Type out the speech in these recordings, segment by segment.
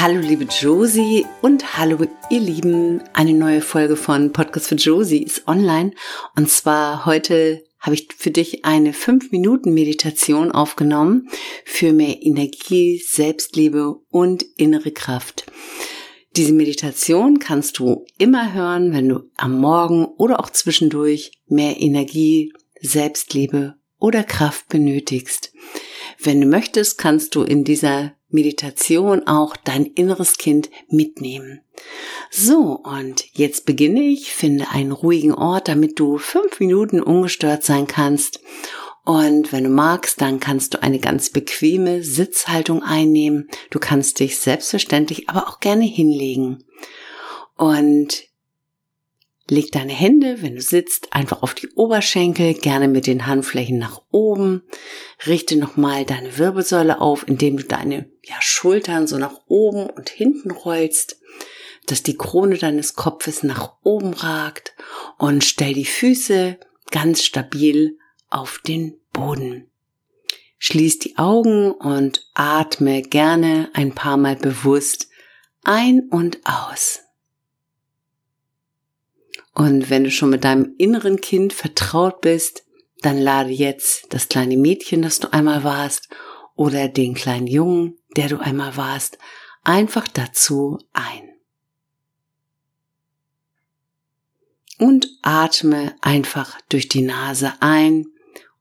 Hallo liebe Josie und hallo ihr Lieben. Eine neue Folge von Podcast für Josie ist online und zwar heute habe ich für dich eine 5 Minuten Meditation aufgenommen für mehr Energie, Selbstliebe und innere Kraft. Diese Meditation kannst du immer hören, wenn du am Morgen oder auch zwischendurch mehr Energie, Selbstliebe oder Kraft benötigst. Wenn du möchtest, kannst du in dieser Meditation auch dein inneres Kind mitnehmen. So, und jetzt beginne ich, finde einen ruhigen Ort, damit du fünf Minuten ungestört sein kannst. Und wenn du magst, dann kannst du eine ganz bequeme Sitzhaltung einnehmen. Du kannst dich selbstverständlich aber auch gerne hinlegen. Und Leg deine Hände, wenn du sitzt, einfach auf die Oberschenkel, gerne mit den Handflächen nach oben. Richte nochmal deine Wirbelsäule auf, indem du deine ja, Schultern so nach oben und hinten rollst, dass die Krone deines Kopfes nach oben ragt und stell die Füße ganz stabil auf den Boden. Schließ die Augen und atme gerne ein paar Mal bewusst ein und aus. Und wenn du schon mit deinem inneren Kind vertraut bist, dann lade jetzt das kleine Mädchen, das du einmal warst, oder den kleinen Jungen, der du einmal warst, einfach dazu ein. Und atme einfach durch die Nase ein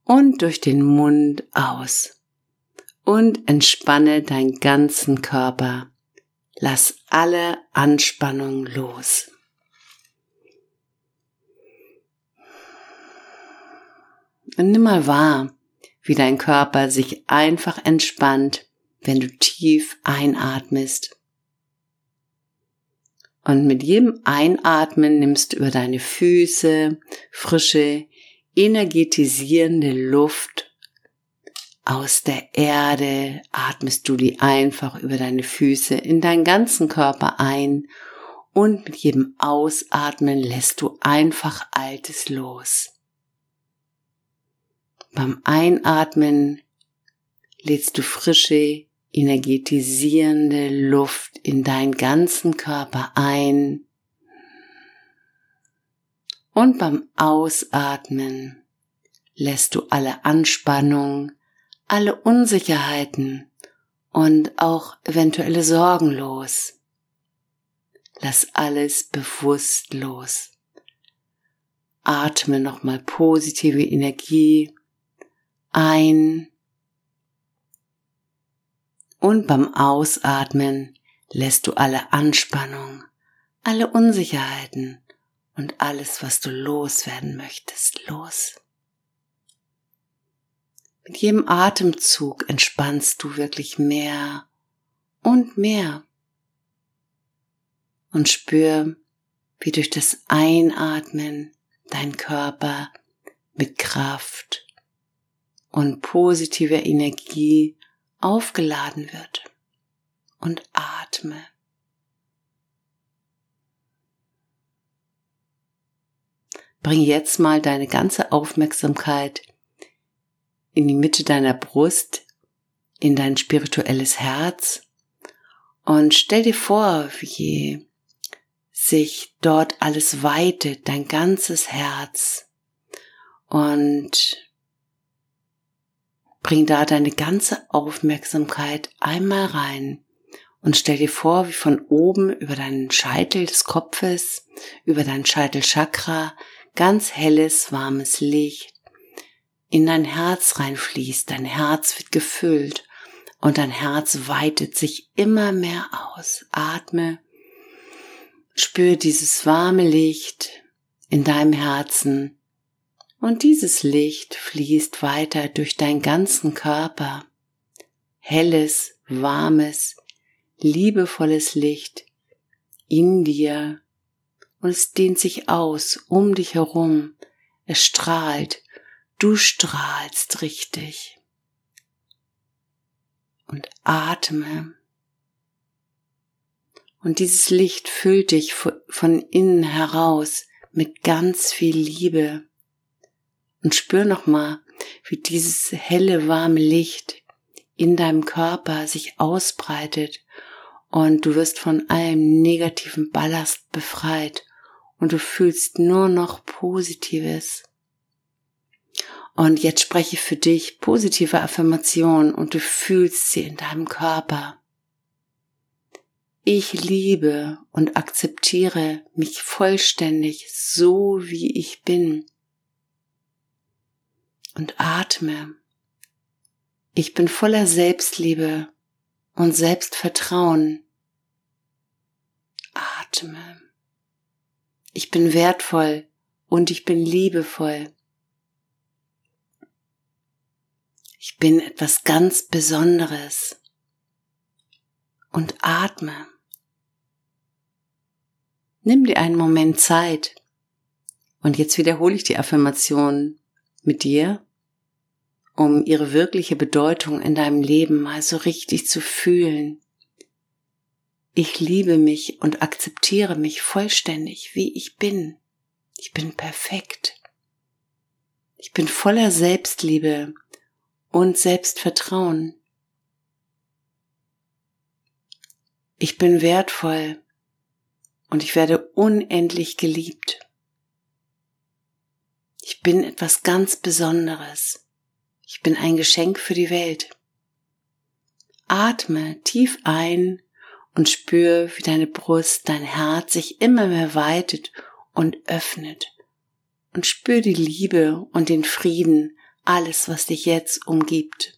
und durch den Mund aus. Und entspanne deinen ganzen Körper. Lass alle Anspannung los. Und nimm mal wahr, wie dein Körper sich einfach entspannt, wenn du tief einatmest. Und mit jedem Einatmen nimmst du über deine Füße frische, energetisierende Luft aus der Erde, atmest du die einfach über deine Füße in deinen ganzen Körper ein und mit jedem Ausatmen lässt du einfach Altes los. Beim Einatmen lädst du frische, energetisierende Luft in deinen ganzen Körper ein. Und beim Ausatmen lässt du alle Anspannung, alle Unsicherheiten und auch eventuelle Sorgen los. Lass alles bewusst los. Atme nochmal positive Energie ein und beim Ausatmen lässt du alle Anspannung, alle Unsicherheiten und alles, was du loswerden möchtest, los. Mit jedem Atemzug entspannst du wirklich mehr und mehr und spür, wie durch das Einatmen dein Körper mit Kraft und positiver Energie aufgeladen wird. Und atme. Bring jetzt mal deine ganze Aufmerksamkeit in die Mitte deiner Brust, in dein spirituelles Herz und stell dir vor, wie sich dort alles weitet, dein ganzes Herz und Bring da deine ganze Aufmerksamkeit einmal rein und stell dir vor, wie von oben über deinen Scheitel des Kopfes, über dein Scheitelchakra ganz helles, warmes Licht in dein Herz reinfließt. Dein Herz wird gefüllt und dein Herz weitet sich immer mehr aus. Atme, spür dieses warme Licht in deinem Herzen und dieses Licht fließt weiter durch deinen ganzen Körper. Helles, warmes, liebevolles Licht in dir und es dehnt sich aus um dich herum. Es strahlt, du strahlst richtig. Und atme. Und dieses Licht füllt dich von innen heraus mit ganz viel Liebe und spür nochmal, wie dieses helle, warme Licht in deinem Körper sich ausbreitet und du wirst von allem negativen Ballast befreit und du fühlst nur noch Positives. Und jetzt spreche für dich positive Affirmationen und du fühlst sie in deinem Körper. Ich liebe und akzeptiere mich vollständig so wie ich bin. Und atme. Ich bin voller Selbstliebe und Selbstvertrauen. Atme. Ich bin wertvoll und ich bin liebevoll. Ich bin etwas ganz Besonderes. Und atme. Nimm dir einen Moment Zeit. Und jetzt wiederhole ich die Affirmation mit dir, um ihre wirkliche Bedeutung in deinem Leben mal so richtig zu fühlen. Ich liebe mich und akzeptiere mich vollständig, wie ich bin. Ich bin perfekt. Ich bin voller Selbstliebe und Selbstvertrauen. Ich bin wertvoll und ich werde unendlich geliebt. Ich bin etwas ganz Besonderes. Ich bin ein Geschenk für die Welt. Atme tief ein und spür, wie deine Brust, dein Herz sich immer mehr weitet und öffnet. Und spür die Liebe und den Frieden, alles, was dich jetzt umgibt.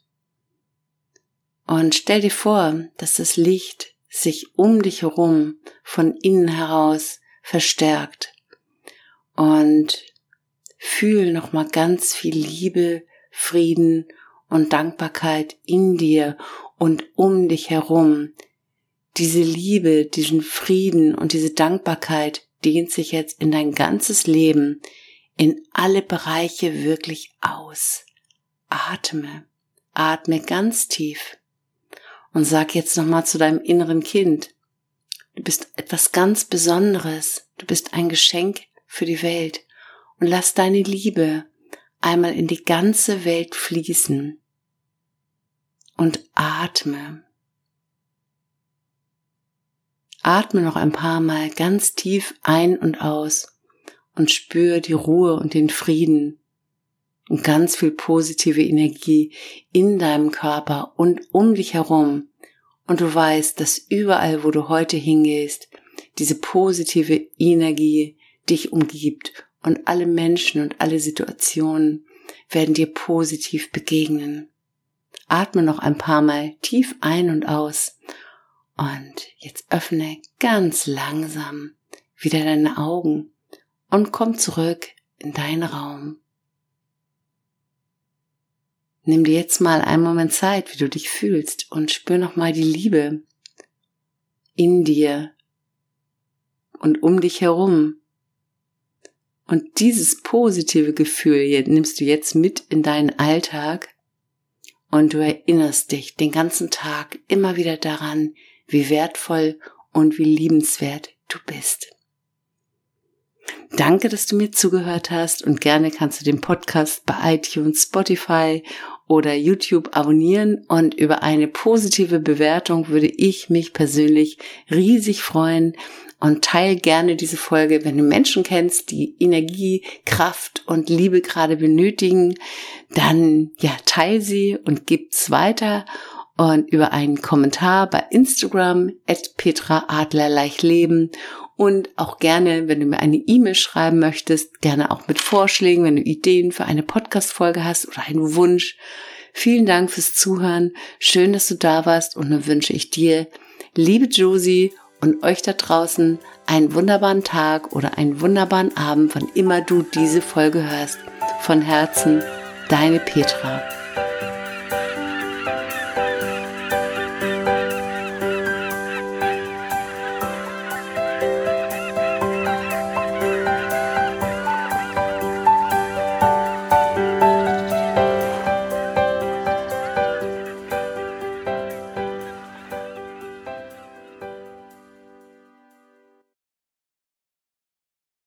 Und stell dir vor, dass das Licht sich um dich herum von innen heraus verstärkt. Und fühl nochmal ganz viel Liebe, Frieden und Dankbarkeit in dir und um dich herum. Diese Liebe, diesen Frieden und diese Dankbarkeit dehnt sich jetzt in dein ganzes Leben, in alle Bereiche wirklich aus. Atme, atme ganz tief und sag jetzt nochmal zu deinem inneren Kind, du bist etwas ganz Besonderes, du bist ein Geschenk für die Welt und lass deine Liebe einmal in die ganze Welt fließen und atme. Atme noch ein paar Mal ganz tief ein und aus und spüre die Ruhe und den Frieden und ganz viel positive Energie in deinem Körper und um dich herum. Und du weißt, dass überall, wo du heute hingehst, diese positive Energie dich umgibt und alle Menschen und alle Situationen werden dir positiv begegnen. Atme noch ein paar Mal tief ein und aus und jetzt öffne ganz langsam wieder deine Augen und komm zurück in deinen Raum. Nimm dir jetzt mal einen Moment Zeit, wie du dich fühlst und spür noch mal die Liebe in dir und um dich herum. Und dieses positive Gefühl nimmst du jetzt mit in deinen Alltag und du erinnerst dich den ganzen Tag immer wieder daran, wie wertvoll und wie liebenswert du bist. Danke, dass du mir zugehört hast und gerne kannst du den Podcast bei iTunes, Spotify oder YouTube abonnieren und über eine positive Bewertung würde ich mich persönlich riesig freuen und teil gerne diese Folge, wenn du Menschen kennst, die Energie, Kraft und Liebe gerade benötigen, dann ja, teil sie und gib's weiter und über einen Kommentar bei Instagram at Petra Adler Leichleben und auch gerne, wenn du mir eine E-Mail schreiben möchtest, gerne auch mit Vorschlägen, wenn du Ideen für eine Podcast-Folge hast oder einen Wunsch. Vielen Dank fürs Zuhören. Schön, dass du da warst und nun wünsche ich dir, liebe Josie und euch da draußen einen wunderbaren Tag oder einen wunderbaren Abend, wann immer du diese Folge hörst. Von Herzen, deine Petra.